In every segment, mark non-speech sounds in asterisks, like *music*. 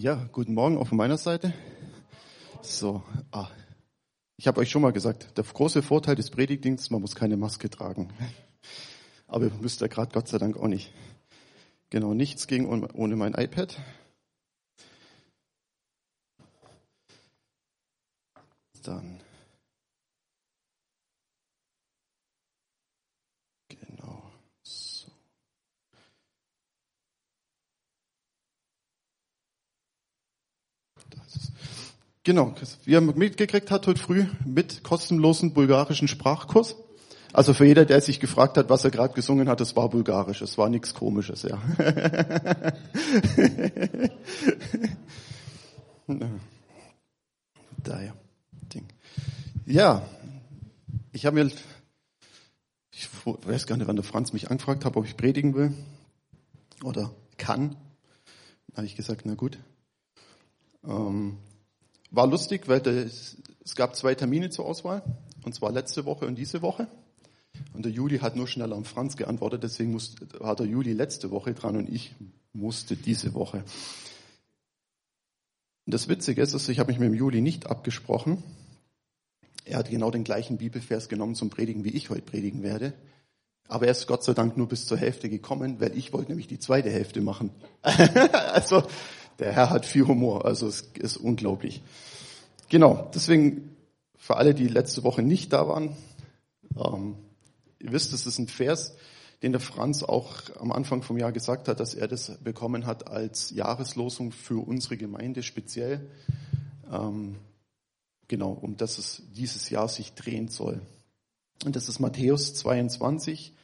Ja, guten Morgen auch von meiner Seite. So, ah, ich habe euch schon mal gesagt, der große Vorteil des Predigtdienstes, man muss keine Maske tragen. Aber ihr müsst ja gerade Gott sei Dank auch nicht. Genau, nichts ging ohne mein iPad. Genau, wie er mitgekriegt hat heute früh mit kostenlosen bulgarischen Sprachkurs. Also für jeder, der sich gefragt hat, was er gerade gesungen hat, es war bulgarisch, es war nichts Komisches, ja. *laughs* da ja, Ding. Ja, ich habe mir, ich weiß gar nicht, wann der Franz mich angefragt hat, ob ich predigen will oder kann. Da habe ich gesagt, na gut. Ähm, war lustig, weil das, es gab zwei Termine zur Auswahl, und zwar letzte Woche und diese Woche. Und der Juli hat nur schneller am Franz geantwortet, deswegen musste, war der Juli letzte Woche dran und ich musste diese Woche. Und das Witzige ist, ich habe mich mit dem Juli nicht abgesprochen. Er hat genau den gleichen Bibelvers genommen zum Predigen, wie ich heute predigen werde. Aber er ist Gott sei Dank nur bis zur Hälfte gekommen, weil ich wollte nämlich die zweite Hälfte machen. *laughs* also der Herr hat viel Humor, also es ist unglaublich. Genau, deswegen für alle, die letzte Woche nicht da waren, ähm, ihr wisst, es ist ein Vers, den der Franz auch am Anfang vom Jahr gesagt hat, dass er das bekommen hat als Jahreslosung für unsere Gemeinde speziell. Ähm, genau, um das es dieses Jahr sich drehen soll. Und das ist Matthäus 22,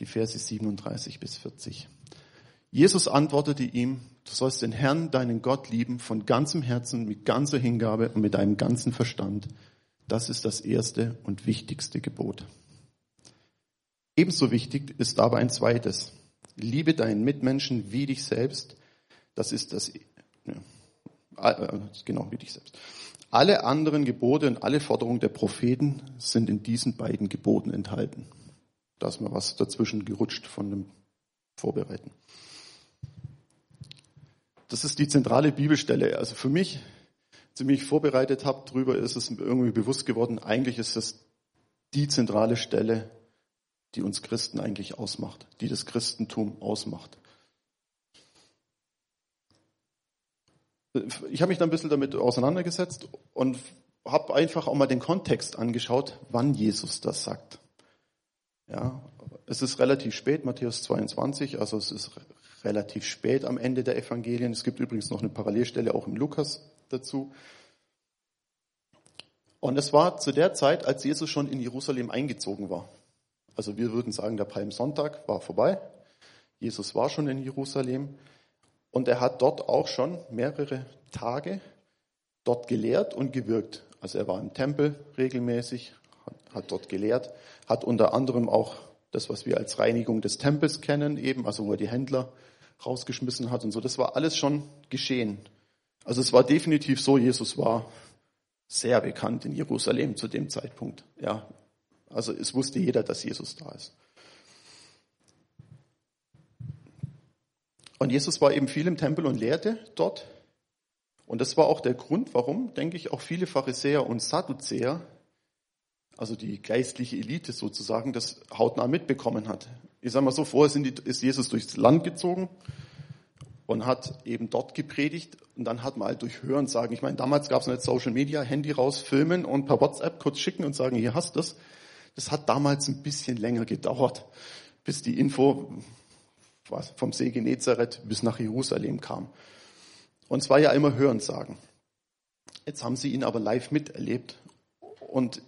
die Verse 37 bis 40. Jesus antwortete ihm, du sollst den Herrn, deinen Gott lieben, von ganzem Herzen, mit ganzer Hingabe und mit deinem ganzen Verstand. Das ist das erste und wichtigste Gebot. Ebenso wichtig ist aber ein zweites. Liebe deinen Mitmenschen wie dich selbst. Das ist das, ja, genau, wie dich selbst. Alle anderen Gebote und alle Forderungen der Propheten sind in diesen beiden Geboten enthalten. Da ist mal was dazwischen gerutscht von dem Vorbereiten. Das ist die zentrale Bibelstelle. Also für mich, als ich mich vorbereitet habe, drüber ist es irgendwie bewusst geworden, eigentlich ist das die zentrale Stelle, die uns Christen eigentlich ausmacht, die das Christentum ausmacht. Ich habe mich dann ein bisschen damit auseinandergesetzt und habe einfach auch mal den Kontext angeschaut, wann Jesus das sagt. Ja, es ist relativ spät, Matthäus 22, also es ist relativ spät am Ende der Evangelien. Es gibt übrigens noch eine Parallelstelle auch im Lukas dazu. Und es war zu der Zeit, als Jesus schon in Jerusalem eingezogen war. Also wir würden sagen, der Palmsonntag war vorbei. Jesus war schon in Jerusalem und er hat dort auch schon mehrere Tage dort gelehrt und gewirkt. Also er war im Tempel regelmäßig, hat dort gelehrt, hat unter anderem auch das, was wir als Reinigung des Tempels kennen, eben, also wo er die Händler rausgeschmissen hat und so. Das war alles schon geschehen. Also es war definitiv so, Jesus war sehr bekannt in Jerusalem zu dem Zeitpunkt. Ja, also es wusste jeder, dass Jesus da ist. Und Jesus war eben viel im Tempel und lehrte dort. Und das war auch der Grund, warum, denke ich, auch viele Pharisäer und Sadduzäer, also die geistliche Elite sozusagen, das hautnah mitbekommen hat ich sage mal so, vorher ist Jesus durchs Land gezogen und hat eben dort gepredigt und dann hat man halt durch Hören sagen, ich meine, damals gab es nicht Social Media, Handy raus, filmen und per WhatsApp kurz schicken und sagen, hier hast du es. Das hat damals ein bisschen länger gedauert, bis die Info was, vom See Genezareth bis nach Jerusalem kam. Und es war ja immer Hören sagen. Jetzt haben sie ihn aber live miterlebt und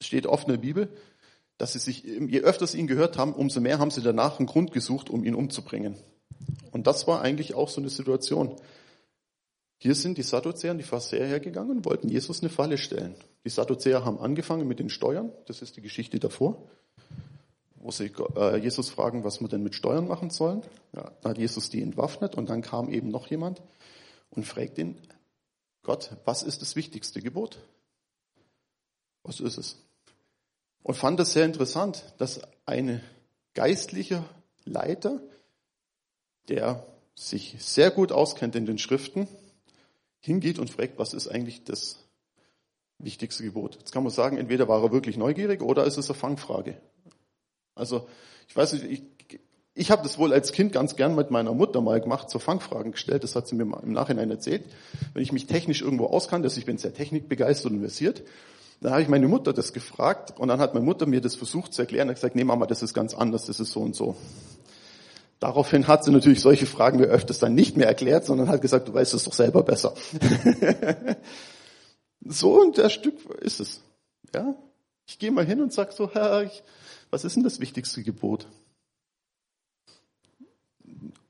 steht oft in der Bibel, dass sie sich, je öfter sie ihn gehört haben, umso mehr haben sie danach einen Grund gesucht, um ihn umzubringen. Und das war eigentlich auch so eine Situation. Hier sind die Sadduzäer und die Pharisäer hergegangen und wollten Jesus eine Falle stellen. Die Sadduzäer haben angefangen mit den Steuern, das ist die Geschichte davor, wo sie äh, Jesus fragen, was wir denn mit Steuern machen sollen. Ja, da hat Jesus die entwaffnet und dann kam eben noch jemand und fragt ihn, Gott, was ist das wichtigste Gebot? Was ist es? und fand es sehr interessant, dass ein geistlicher Leiter, der sich sehr gut auskennt in den Schriften, hingeht und fragt, was ist eigentlich das wichtigste Gebot? Jetzt kann man sagen, entweder war er wirklich neugierig oder ist es eine Fangfrage. Also, ich weiß nicht, ich, ich habe das wohl als Kind ganz gern mit meiner Mutter mal gemacht, so Fangfragen gestellt, das hat sie mir im Nachhinein erzählt. Wenn ich mich technisch irgendwo auskannte, also ich bin sehr technikbegeistert und versiert, dann habe ich meine Mutter das gefragt und dann hat meine Mutter mir das versucht zu erklären und gesagt, nee Mama, das ist ganz anders, das ist so und so. Daraufhin hat sie natürlich solche Fragen mir öfters dann nicht mehr erklärt, sondern hat gesagt, du weißt es doch selber besser. *laughs* so und der Stück ist es. Ja? Ich gehe mal hin und sag so, Herr, ich, was ist denn das wichtigste Gebot?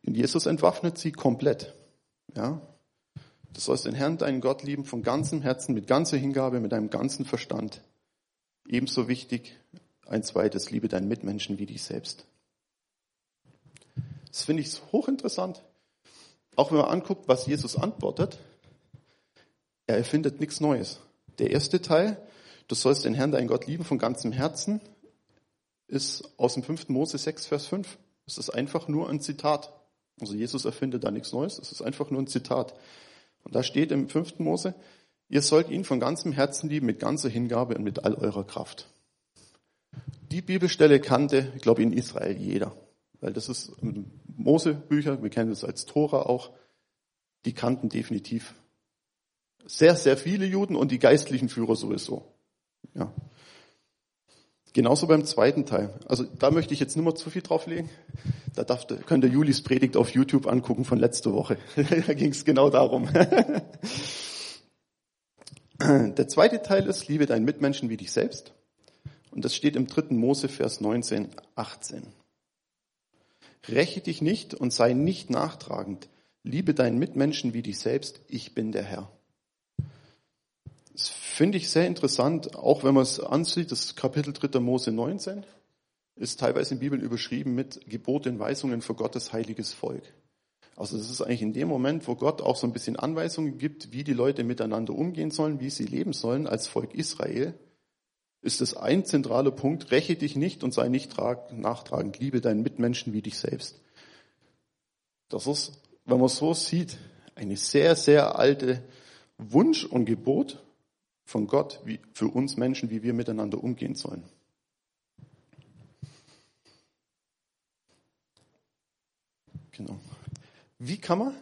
Jesus entwaffnet sie komplett. Ja? Du sollst den Herrn, deinen Gott lieben von ganzem Herzen, mit ganzer Hingabe, mit deinem ganzen Verstand. Ebenso wichtig, ein zweites, liebe deinen Mitmenschen wie dich selbst. Das finde ich hochinteressant. Auch wenn man anguckt, was Jesus antwortet, er erfindet nichts Neues. Der erste Teil, du sollst den Herrn, deinen Gott lieben von ganzem Herzen, ist aus dem 5. Mose 6, Vers 5. Es ist einfach nur ein Zitat. Also Jesus erfindet da nichts Neues, es ist einfach nur ein Zitat. Und da steht im 5. Mose, ihr sollt ihn von ganzem Herzen lieben, mit ganzer Hingabe und mit all eurer Kraft. Die Bibelstelle kannte, ich glaube, in Israel jeder. Weil das ist Mosebücher, wir kennen das als Tora auch, die kannten definitiv sehr, sehr viele Juden und die geistlichen Führer sowieso. Ja. Genauso beim zweiten Teil. Also da möchte ich jetzt nicht mehr zu viel drauflegen. Da darf, könnt ihr Julis Predigt auf YouTube angucken von letzter Woche. *laughs* da ging es genau darum. *laughs* Der zweite Teil ist, liebe deinen Mitmenschen wie dich selbst. Und das steht im dritten Mose, Vers 19, 18. Räche dich nicht und sei nicht nachtragend. Liebe deinen Mitmenschen wie dich selbst. Ich bin der Herr. Das finde ich sehr interessant, auch wenn man es ansieht, das Kapitel 3. Mose 19 ist teilweise in Bibeln überschrieben mit Geboten, Weisungen für Gottes heiliges Volk. Also das ist eigentlich in dem Moment, wo Gott auch so ein bisschen Anweisungen gibt, wie die Leute miteinander umgehen sollen, wie sie leben sollen als Volk Israel, ist es ein zentraler Punkt, räche dich nicht und sei nicht nachtragend, liebe deinen Mitmenschen wie dich selbst. Das ist, wenn man so sieht, eine sehr, sehr alte Wunsch und Gebot, von Gott wie für uns Menschen, wie wir miteinander umgehen sollen. Genau. Wie kann man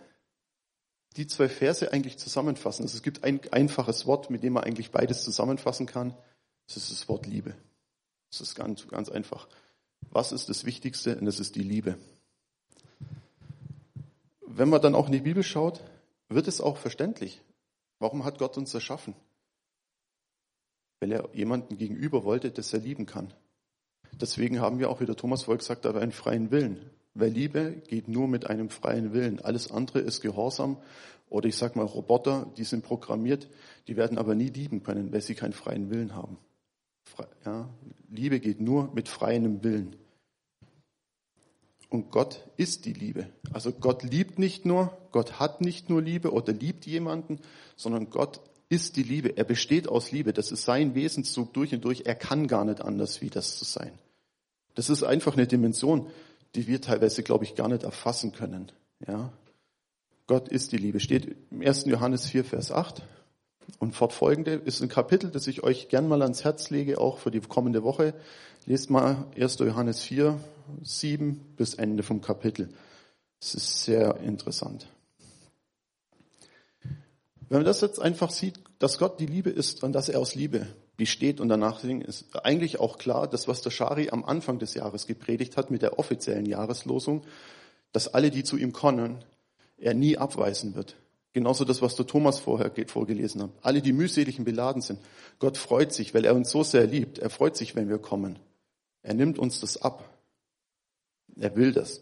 die zwei Verse eigentlich zusammenfassen? Also es gibt ein einfaches Wort, mit dem man eigentlich beides zusammenfassen kann. Das ist das Wort Liebe. Das ist ganz, ganz einfach. Was ist das Wichtigste? Und das ist die Liebe. Wenn man dann auch in die Bibel schaut, wird es auch verständlich. Warum hat Gott uns erschaffen? Weil er jemanden gegenüber wollte, das er lieben kann. Deswegen haben wir auch, wie der Thomas Volk sagt, aber einen freien Willen. Weil Liebe geht nur mit einem freien Willen. Alles andere ist Gehorsam oder ich sag mal Roboter, die sind programmiert, die werden aber nie lieben können, weil sie keinen freien Willen haben. Ja, Liebe geht nur mit freiem Willen. Und Gott ist die Liebe. Also Gott liebt nicht nur, Gott hat nicht nur Liebe oder liebt jemanden, sondern Gott ist die Liebe. Er besteht aus Liebe. Das ist sein Wesenszug durch und durch. Er kann gar nicht anders, wie das zu sein. Das ist einfach eine Dimension, die wir teilweise, glaube ich, gar nicht erfassen können. Ja. Gott ist die Liebe. Steht im 1. Johannes 4, Vers 8. Und fortfolgende ist ein Kapitel, das ich euch gern mal ans Herz lege, auch für die kommende Woche. Lest mal 1. Johannes 4, 7 bis Ende vom Kapitel. Es ist sehr interessant. Wenn man das jetzt einfach sieht, dass Gott die Liebe ist und dass er aus Liebe besteht und danach ist eigentlich auch klar, dass was der Schari am Anfang des Jahres gepredigt hat mit der offiziellen Jahreslosung, dass alle, die zu ihm kommen, er nie abweisen wird. Genauso das, was der Thomas vorher vorgelesen hat. Alle, die mühseligen beladen sind. Gott freut sich, weil er uns so sehr liebt. Er freut sich, wenn wir kommen. Er nimmt uns das ab. Er will das.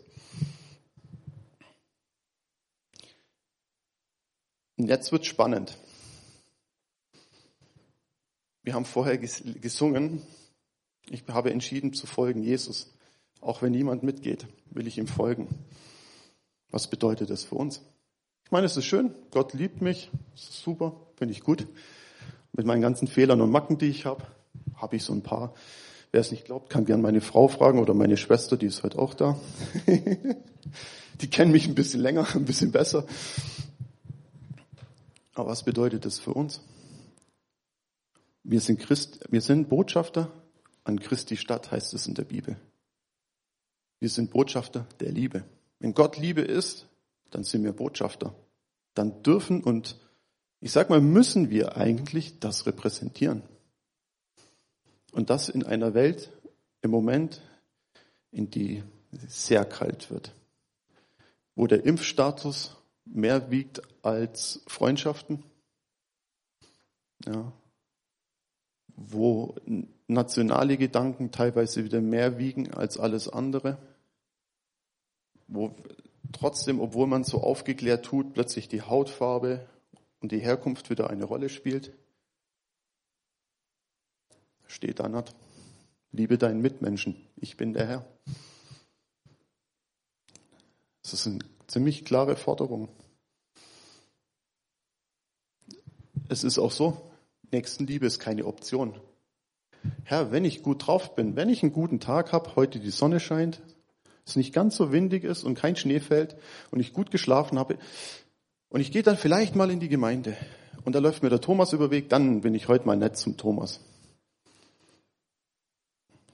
Und jetzt wird spannend. Wir haben vorher gesungen, ich habe entschieden zu folgen Jesus. Auch wenn niemand mitgeht, will ich ihm folgen. Was bedeutet das für uns? Ich meine, es ist schön, Gott liebt mich, super, finde ich gut. Mit meinen ganzen Fehlern und Macken, die ich habe, habe ich so ein paar. Wer es nicht glaubt, kann gern meine Frau fragen oder meine Schwester, die ist heute auch da. *laughs* die kennen mich ein bisschen länger, ein bisschen besser. Aber was bedeutet das für uns? Wir sind Christ, wir sind Botschafter an Christi Stadt, heißt es in der Bibel. Wir sind Botschafter der Liebe. Wenn Gott Liebe ist, dann sind wir Botschafter. Dann dürfen und ich sag mal, müssen wir eigentlich das repräsentieren. Und das in einer Welt im Moment, in die sehr kalt wird, wo der Impfstatus mehr wiegt als Freundschaften, ja, wo nationale Gedanken teilweise wieder mehr wiegen als alles andere, wo trotzdem, obwohl man so aufgeklärt tut, plötzlich die Hautfarbe und die Herkunft wieder eine Rolle spielt. Steht da nicht. Liebe deinen Mitmenschen, ich bin der Herr. Das ist eine ziemlich klare Forderung. Es ist auch so, Nächstenliebe ist keine Option. Herr, wenn ich gut drauf bin, wenn ich einen guten Tag habe, heute die Sonne scheint, es nicht ganz so windig ist und kein Schnee fällt und ich gut geschlafen habe und ich gehe dann vielleicht mal in die Gemeinde und da läuft mir der Thomas über Weg, dann bin ich heute mal nett zum Thomas.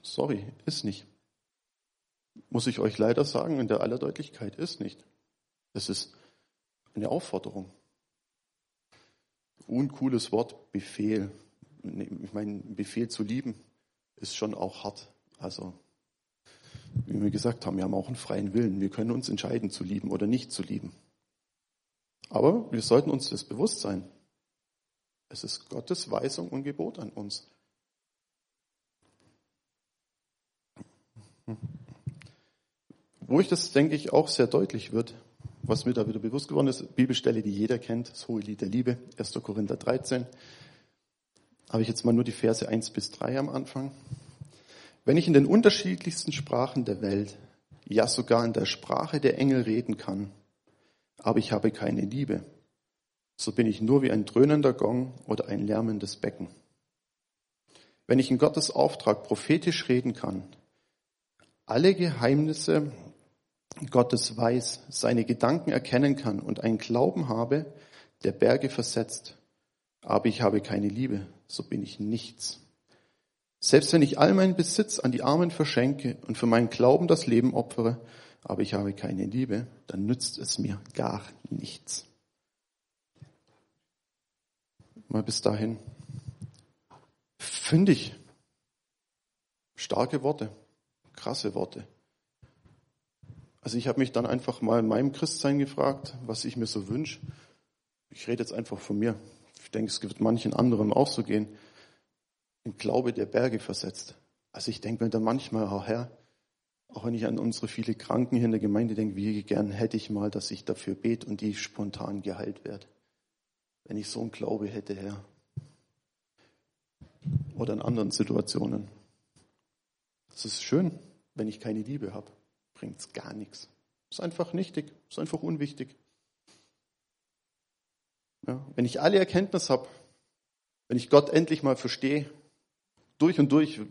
Sorry, ist nicht. Muss ich euch leider sagen, in der aller Deutlichkeit ist nicht. Es ist eine Aufforderung uncooles Wort Befehl. Ich meine, Befehl zu lieben ist schon auch hart. Also, wie wir gesagt haben, wir haben auch einen freien Willen. Wir können uns entscheiden, zu lieben oder nicht zu lieben. Aber wir sollten uns das bewusst sein. Es ist Gottes Weisung und Gebot an uns. Wo ich das, denke ich, auch sehr deutlich wird, was mir da wieder bewusst geworden ist, Bibelstelle, die jeder kennt, das hohe Lied der Liebe, 1. Korinther 13. Habe ich jetzt mal nur die Verse 1 bis 3 am Anfang. Wenn ich in den unterschiedlichsten Sprachen der Welt, ja sogar in der Sprache der Engel reden kann, aber ich habe keine Liebe, so bin ich nur wie ein dröhnender Gong oder ein lärmendes Becken. Wenn ich in Gottes Auftrag prophetisch reden kann, alle Geheimnisse Gottes weiß, seine Gedanken erkennen kann und einen Glauben habe, der Berge versetzt, aber ich habe keine Liebe, so bin ich nichts. Selbst wenn ich all meinen Besitz an die Armen verschenke und für meinen Glauben das Leben opfere, aber ich habe keine Liebe, dann nützt es mir gar nichts. Mal bis dahin. Finde ich starke Worte, krasse Worte. Also ich habe mich dann einfach mal in meinem Christsein gefragt, was ich mir so wünsche. Ich rede jetzt einfach von mir. Ich denke, es wird manchen anderen auch so gehen. Im Glaube der Berge versetzt. Also ich denke mir dann manchmal, oh Herr, auch wenn ich an unsere viele Kranken hier in der Gemeinde denke, wie gern hätte ich mal, dass ich dafür bete und die spontan geheilt wird. Wenn ich so einen Glaube hätte, Herr. Oder in anderen Situationen. Es ist schön, wenn ich keine Liebe habe bringt es gar nichts. Ist einfach nichtig, ist einfach unwichtig. Ja, wenn ich alle Erkenntnis habe, wenn ich Gott endlich mal verstehe, durch und durch,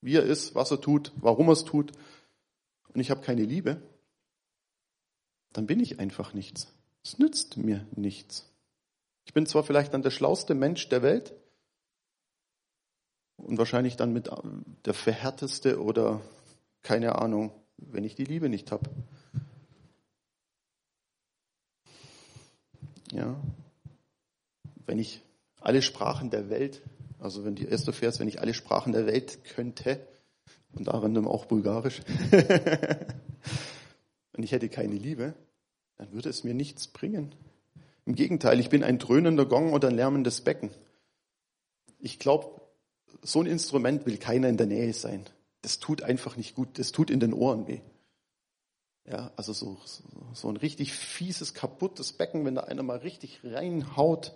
wie er ist, was er tut, warum er es tut, und ich habe keine Liebe, dann bin ich einfach nichts. Es nützt mir nichts. Ich bin zwar vielleicht dann der schlauste Mensch der Welt und wahrscheinlich dann mit der verhärteste oder keine Ahnung, wenn ich die Liebe nicht habe. Ja, wenn ich alle Sprachen der Welt, also wenn die erste Vers, wenn ich alle Sprachen der Welt könnte, und darin auch Bulgarisch, *laughs* und ich hätte keine Liebe, dann würde es mir nichts bringen. Im Gegenteil, ich bin ein dröhnender Gong oder ein lärmendes Becken. Ich glaube, so ein Instrument will keiner in der Nähe sein das tut einfach nicht gut, das tut in den Ohren weh. Ja, also so, so ein richtig fieses, kaputtes Becken, wenn da einer mal richtig reinhaut,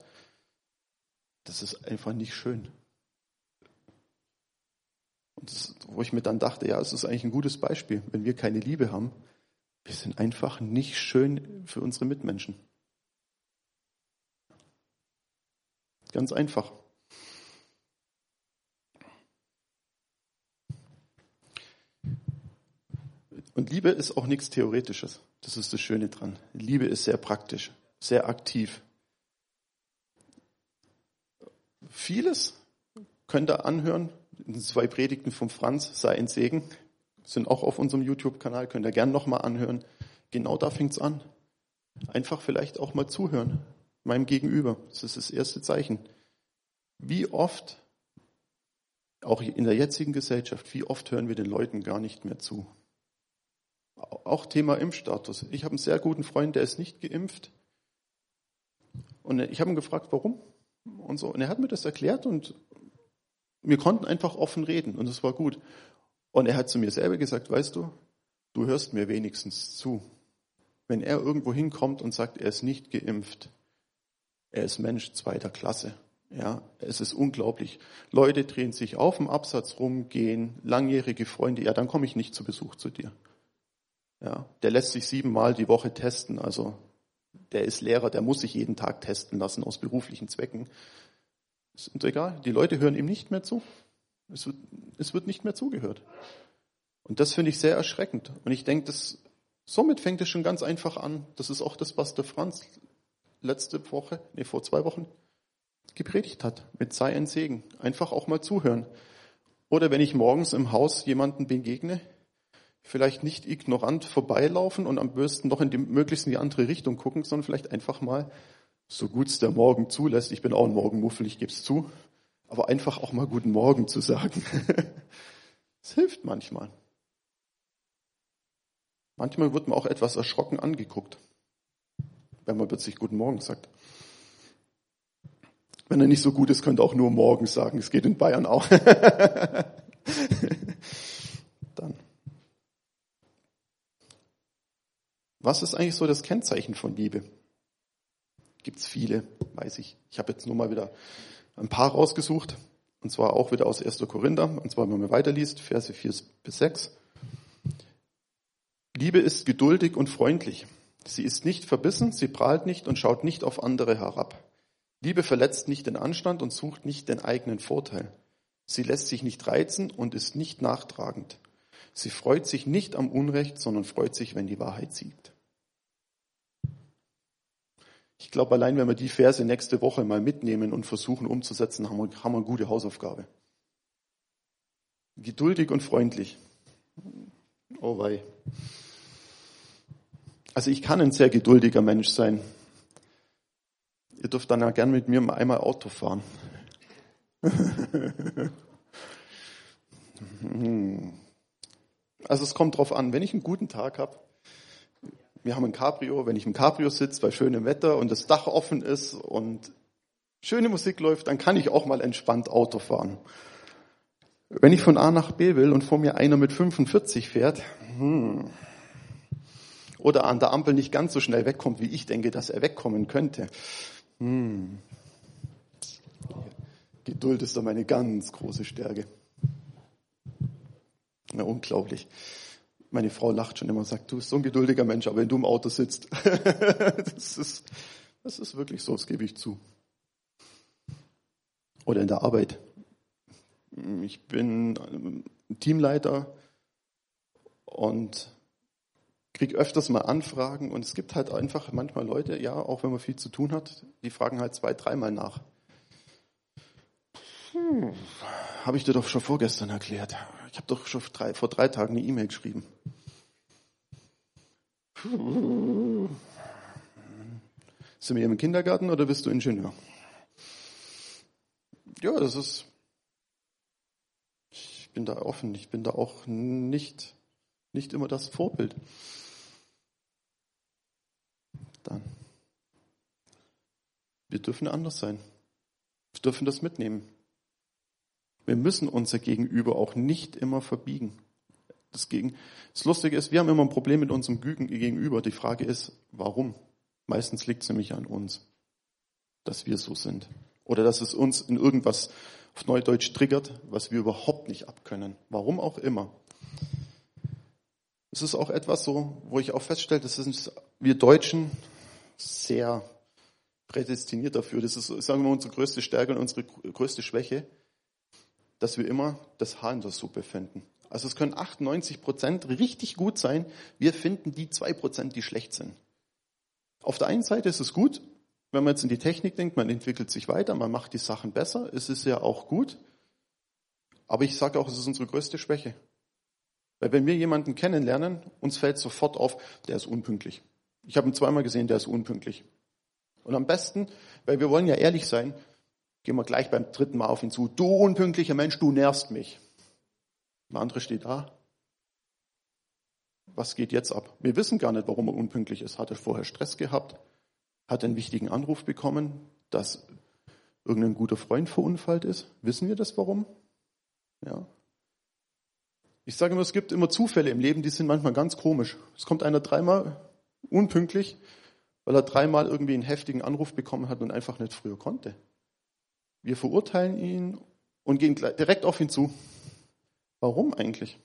das ist einfach nicht schön. Und das, wo ich mir dann dachte, ja, es ist eigentlich ein gutes Beispiel, wenn wir keine Liebe haben, wir sind einfach nicht schön für unsere Mitmenschen. Ganz einfach. Und Liebe ist auch nichts Theoretisches. Das ist das Schöne dran. Liebe ist sehr praktisch, sehr aktiv. Vieles könnt ihr anhören. Zwei Predigten von Franz, sei ein Segen, sind auch auf unserem YouTube-Kanal, könnt ihr gerne nochmal anhören. Genau da fängt's an. Einfach vielleicht auch mal zuhören, meinem Gegenüber. Das ist das erste Zeichen. Wie oft, auch in der jetzigen Gesellschaft, wie oft hören wir den Leuten gar nicht mehr zu? Auch Thema Impfstatus. Ich habe einen sehr guten Freund, der ist nicht geimpft. Und ich habe ihn gefragt, warum? Und so. Und er hat mir das erklärt und wir konnten einfach offen reden und es war gut. Und er hat zu mir selber gesagt, weißt du, du hörst mir wenigstens zu. Wenn er irgendwo hinkommt und sagt, er ist nicht geimpft, er ist Mensch zweiter Klasse. Ja, es ist unglaublich. Leute drehen sich auf dem Absatz rum, gehen, langjährige Freunde, ja, dann komme ich nicht zu Besuch zu dir. Ja, der lässt sich siebenmal die Woche testen, also der ist Lehrer, der muss sich jeden Tag testen lassen aus beruflichen Zwecken. Ist egal, die Leute hören ihm nicht mehr zu. Es wird, es wird nicht mehr zugehört. Und das finde ich sehr erschreckend. Und ich denke, das, somit fängt es schon ganz einfach an. Das ist auch das, was der Franz letzte Woche, nee, vor zwei Wochen gepredigt hat. Mit sei ein Segen. Einfach auch mal zuhören. Oder wenn ich morgens im Haus jemanden begegne, vielleicht nicht ignorant vorbeilaufen und am besten noch in die, möglichst in die andere Richtung gucken, sondern vielleicht einfach mal, so gut es der Morgen zulässt, ich bin auch ein Morgenmuffel, ich gebe es zu, aber einfach auch mal guten Morgen zu sagen. *laughs* Es hilft manchmal. Manchmal wird man auch etwas erschrocken angeguckt, wenn man plötzlich guten Morgen sagt. Wenn er nicht so gut ist, könnt ihr auch nur morgen sagen. Es geht in Bayern auch. *laughs* Was ist eigentlich so das Kennzeichen von Liebe? Gibt's viele, weiß ich. Ich habe jetzt nur mal wieder ein paar rausgesucht. Und zwar auch wieder aus 1. Korinther. Und zwar, wenn man weiterliest, Verse 4 bis 6. Liebe ist geduldig und freundlich. Sie ist nicht verbissen, sie prahlt nicht und schaut nicht auf andere herab. Liebe verletzt nicht den Anstand und sucht nicht den eigenen Vorteil. Sie lässt sich nicht reizen und ist nicht nachtragend. Sie freut sich nicht am Unrecht, sondern freut sich, wenn die Wahrheit siegt. Ich glaube, allein wenn wir die Verse nächste Woche mal mitnehmen und versuchen umzusetzen, haben wir, haben wir eine gute Hausaufgabe. Geduldig und freundlich. Oh wei. Also ich kann ein sehr geduldiger Mensch sein. Ihr dürft dann ja gern mit mir einmal Auto fahren. *laughs* Also es kommt drauf an, wenn ich einen guten Tag habe, wir haben ein Cabrio, wenn ich im Cabrio sitze bei schönem Wetter und das Dach offen ist und schöne Musik läuft, dann kann ich auch mal entspannt Auto fahren. Wenn ich von A nach B will und vor mir einer mit 45 fährt, hm, oder an der Ampel nicht ganz so schnell wegkommt, wie ich denke, dass er wegkommen könnte. Hm. Geduld ist da meine ganz große Stärke. Na, unglaublich. Meine Frau lacht schon immer und sagt, du bist so ein geduldiger Mensch, aber wenn du im Auto sitzt, *laughs* das, ist, das ist wirklich so, das gebe ich zu. Oder in der Arbeit. Ich bin Teamleiter und kriege öfters mal Anfragen und es gibt halt einfach manchmal Leute, ja, auch wenn man viel zu tun hat, die fragen halt zwei, dreimal nach. Hm, habe ich dir doch schon vorgestern erklärt. Habe doch schon vor drei Tagen eine E-Mail geschrieben. Sind wir im Kindergarten oder bist du Ingenieur? Ja, das ist. Ich bin da offen. Ich bin da auch nicht, nicht immer das Vorbild. Dann. Wir dürfen anders sein. Wir dürfen das mitnehmen. Wir müssen unser Gegenüber auch nicht immer verbiegen. Das, Gegen das Lustige ist, wir haben immer ein Problem mit unserem Gegenüber. Die Frage ist, warum? Meistens liegt es nämlich an uns, dass wir so sind. Oder dass es uns in irgendwas auf Neudeutsch triggert, was wir überhaupt nicht abkönnen. Warum auch immer. Es ist auch etwas so, wo ich auch feststelle, das sind wir Deutschen sehr prädestiniert dafür. Das ist, sagen wir mal, unsere größte Stärke und unsere größte Schwäche, dass wir immer das Haar in der Suppe finden. Also es können 98 Prozent richtig gut sein. Wir finden die zwei Prozent, die schlecht sind. Auf der einen Seite ist es gut, wenn man jetzt in die Technik denkt, man entwickelt sich weiter, man macht die Sachen besser. Es ist ja auch gut. Aber ich sage auch, es ist unsere größte Schwäche. Weil wenn wir jemanden kennenlernen, uns fällt sofort auf, der ist unpünktlich. Ich habe ihn zweimal gesehen, der ist unpünktlich. Und am besten, weil wir wollen ja ehrlich sein, gehen wir gleich beim dritten Mal auf ihn zu. Du unpünktlicher Mensch, du nervst mich. Der andere steht da. Was geht jetzt ab? Wir wissen gar nicht, warum er unpünktlich ist. Hat er vorher Stress gehabt? Hat er einen wichtigen Anruf bekommen, dass irgendein guter Freund verunfallt ist? Wissen wir das warum? Ja. Ich sage immer, es gibt immer Zufälle im Leben, die sind manchmal ganz komisch. Es kommt einer dreimal unpünktlich, weil er dreimal irgendwie einen heftigen Anruf bekommen hat und einfach nicht früher konnte. Wir verurteilen ihn und gehen direkt auf ihn zu. Warum eigentlich?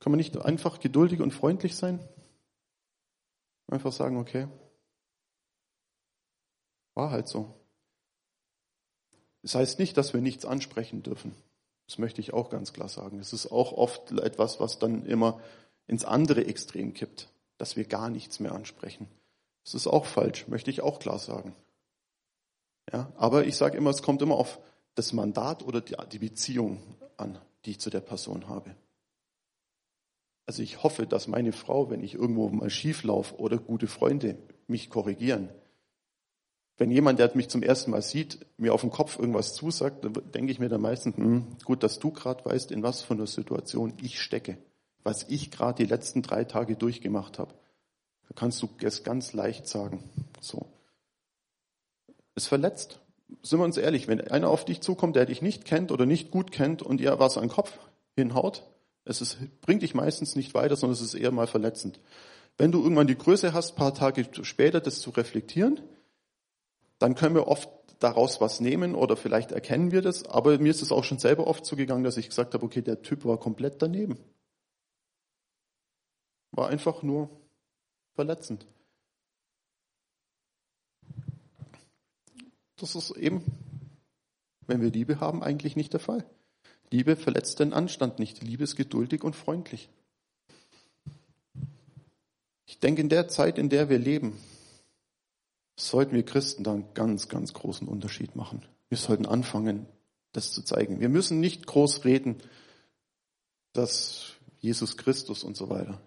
Kann man nicht einfach geduldig und freundlich sein? Einfach sagen, okay, war halt so. Das heißt nicht, dass wir nichts ansprechen dürfen. Das möchte ich auch ganz klar sagen. Es ist auch oft etwas, was dann immer ins andere Extrem kippt, dass wir gar nichts mehr ansprechen. Das ist auch falsch, möchte ich auch klar sagen. Ja, aber ich sage immer, es kommt immer auf das Mandat oder die Beziehung an, die ich zu der Person habe. Also ich hoffe, dass meine Frau, wenn ich irgendwo mal schief laufe oder gute Freunde mich korrigieren, wenn jemand, der mich zum ersten Mal sieht, mir auf den Kopf irgendwas zusagt, dann denke ich mir dann meistens, hm, gut, dass du gerade weißt, in was für einer Situation ich stecke, was ich gerade die letzten drei Tage durchgemacht habe. Da kannst du es ganz leicht sagen. So. Es verletzt. Sind wir uns ehrlich, wenn einer auf dich zukommt, der dich nicht kennt oder nicht gut kennt und ihr was an den Kopf hinhaut, es ist, bringt dich meistens nicht weiter, sondern es ist eher mal verletzend. Wenn du irgendwann die Größe hast, paar Tage später das zu reflektieren, dann können wir oft daraus was nehmen oder vielleicht erkennen wir das. Aber mir ist es auch schon selber oft so gegangen, dass ich gesagt habe, okay, der Typ war komplett daneben. War einfach nur verletzend. Das ist eben, wenn wir Liebe haben, eigentlich nicht der Fall. Liebe verletzt den Anstand nicht. Liebe ist geduldig und freundlich. Ich denke, in der Zeit, in der wir leben, sollten wir Christen da einen ganz, ganz großen Unterschied machen. Wir sollten anfangen, das zu zeigen. Wir müssen nicht groß reden, dass Jesus Christus und so weiter.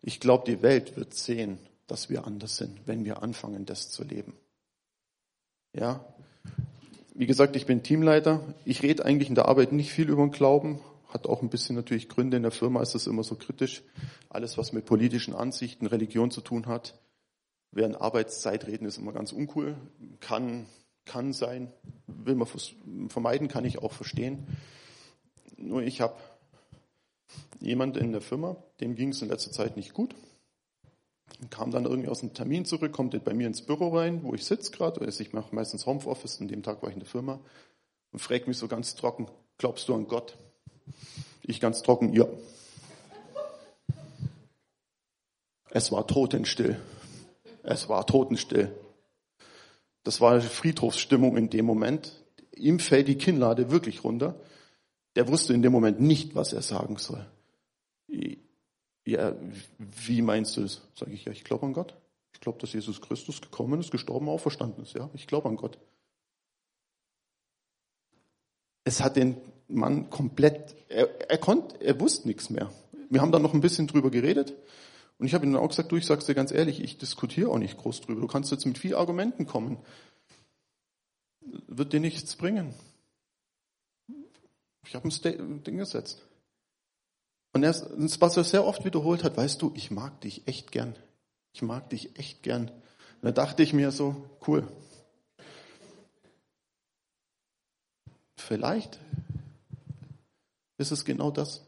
Ich glaube, die Welt wird sehen, dass wir anders sind, wenn wir anfangen, das zu leben. Ja, wie gesagt, ich bin Teamleiter. Ich rede eigentlich in der Arbeit nicht viel über den Glauben. Hat auch ein bisschen natürlich Gründe. In der Firma ist das immer so kritisch. Alles, was mit politischen Ansichten, Religion zu tun hat, Während Arbeitszeit reden ist immer ganz uncool. Kann, kann sein, will man vermeiden, kann ich auch verstehen. Nur ich habe jemand in der Firma, dem ging es in letzter Zeit nicht gut. Kam dann irgendwie aus dem Termin zurück, kommt bei mir ins Büro rein, wo ich sitze gerade. Also ich mache meistens Homeoffice, an dem Tag war ich in der Firma. Und fragt mich so ganz trocken, glaubst du an Gott? Ich ganz trocken, ja. Es war totenstill. Es war totenstill. Das war Friedhofsstimmung in dem Moment. Ihm fällt die Kinnlade wirklich runter. Der wusste in dem Moment nicht, was er sagen soll. Ja, wie meinst du das? Sage ich, ja, ich glaube an Gott. Ich glaube, dass Jesus Christus gekommen ist, gestorben, auferstanden ist. Ja, ich glaube an Gott. Es hat den Mann komplett, er, er konnte, er wusste nichts mehr. Wir haben dann noch ein bisschen drüber geredet. Und ich habe ihnen auch gesagt, du, ich sag's dir ganz ehrlich, ich diskutiere auch nicht groß drüber. Du kannst jetzt mit vielen Argumenten kommen. Wird dir nichts bringen. Ich habe ein Ding gesetzt. Und er, was er sehr oft wiederholt hat, weißt du, ich mag dich echt gern. Ich mag dich echt gern. Da dachte ich mir so, cool. Vielleicht ist es genau das.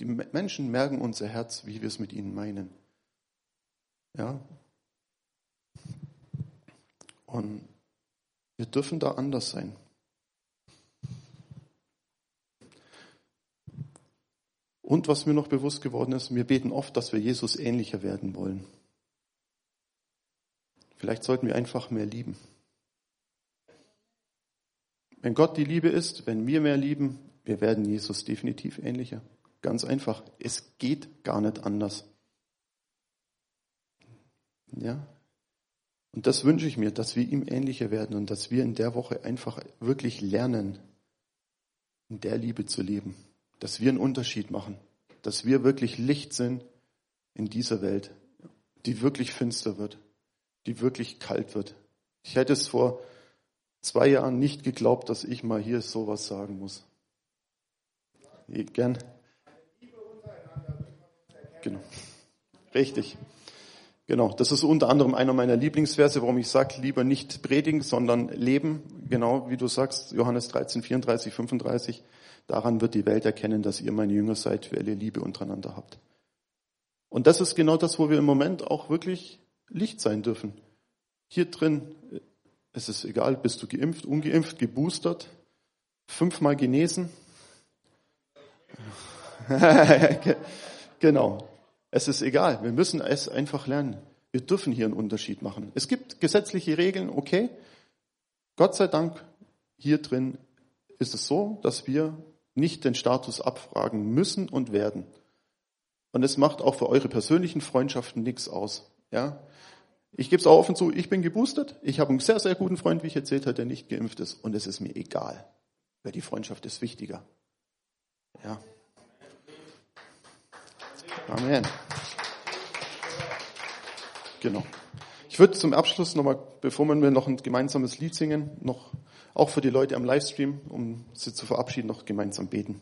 Die Menschen merken unser Herz, wie wir es mit ihnen meinen. Ja. Und wir dürfen da anders sein. Und was mir noch bewusst geworden ist, wir beten oft, dass wir Jesus ähnlicher werden wollen. Vielleicht sollten wir einfach mehr lieben. Wenn Gott die Liebe ist, wenn wir mehr lieben, wir werden Jesus definitiv ähnlicher. Ganz einfach. Es geht gar nicht anders. Ja. Und das wünsche ich mir, dass wir ihm ähnlicher werden und dass wir in der Woche einfach wirklich lernen, in der Liebe zu leben. Dass wir einen Unterschied machen. Dass wir wirklich Licht sind in dieser Welt, die wirklich finster wird, die wirklich kalt wird. Ich hätte es vor zwei Jahren nicht geglaubt, dass ich mal hier sowas sagen muss. Gern. Genau. Richtig. Genau, das ist unter anderem einer meiner Lieblingsverse, warum ich sage, lieber nicht predigen, sondern leben. Genau, wie du sagst, Johannes 13, 34, 35. Daran wird die Welt erkennen, dass ihr meine Jünger seid, weil ihr Liebe untereinander habt. Und das ist genau das, wo wir im Moment auch wirklich Licht sein dürfen. Hier drin, es ist egal, bist du geimpft, ungeimpft, geboostert, fünfmal genesen. *laughs* genau. Es ist egal. Wir müssen es einfach lernen. Wir dürfen hier einen Unterschied machen. Es gibt gesetzliche Regeln, okay. Gott sei Dank, hier drin ist es so, dass wir nicht den Status abfragen müssen und werden. Und es macht auch für eure persönlichen Freundschaften nichts aus. Ja? Ich gebe es auch offen zu, ich bin geboostert. Ich habe einen sehr, sehr guten Freund, wie ich erzählt habe, der nicht geimpft ist. Und es ist mir egal, weil die Freundschaft ist wichtiger. Ja. Amen. Genau. Ich würde zum Abschluss nochmal, bevor wir noch ein gemeinsames Lied singen, noch auch für die Leute am Livestream, um sie zu verabschieden, noch gemeinsam beten.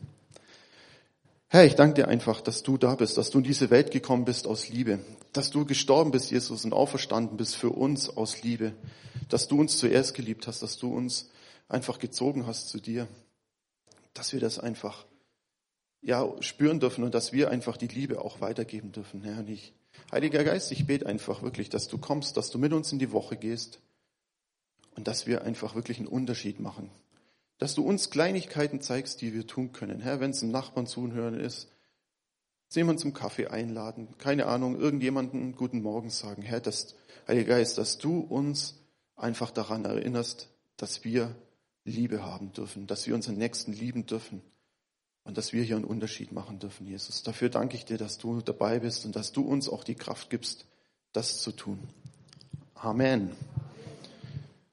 Herr, ich danke dir einfach, dass du da bist, dass du in diese Welt gekommen bist aus Liebe, dass du gestorben bist, Jesus, und auferstanden bist für uns aus Liebe, dass du uns zuerst geliebt hast, dass du uns einfach gezogen hast zu dir, dass wir das einfach ja, spüren dürfen und dass wir einfach die Liebe auch weitergeben dürfen, Herr. Und ich, Heiliger Geist, ich bete einfach wirklich, dass du kommst, dass du mit uns in die Woche gehst und dass wir einfach wirklich einen Unterschied machen dass du uns Kleinigkeiten zeigst, die wir tun können. Herr, wenn es einem Nachbarn zuhören ist, jemanden zum Kaffee einladen, keine Ahnung, irgendjemanden guten Morgen sagen. Herr, dass, Heiliger Geist, dass du uns einfach daran erinnerst, dass wir Liebe haben dürfen, dass wir unseren Nächsten lieben dürfen und dass wir hier einen Unterschied machen dürfen, Jesus. Dafür danke ich dir, dass du dabei bist und dass du uns auch die Kraft gibst, das zu tun. Amen.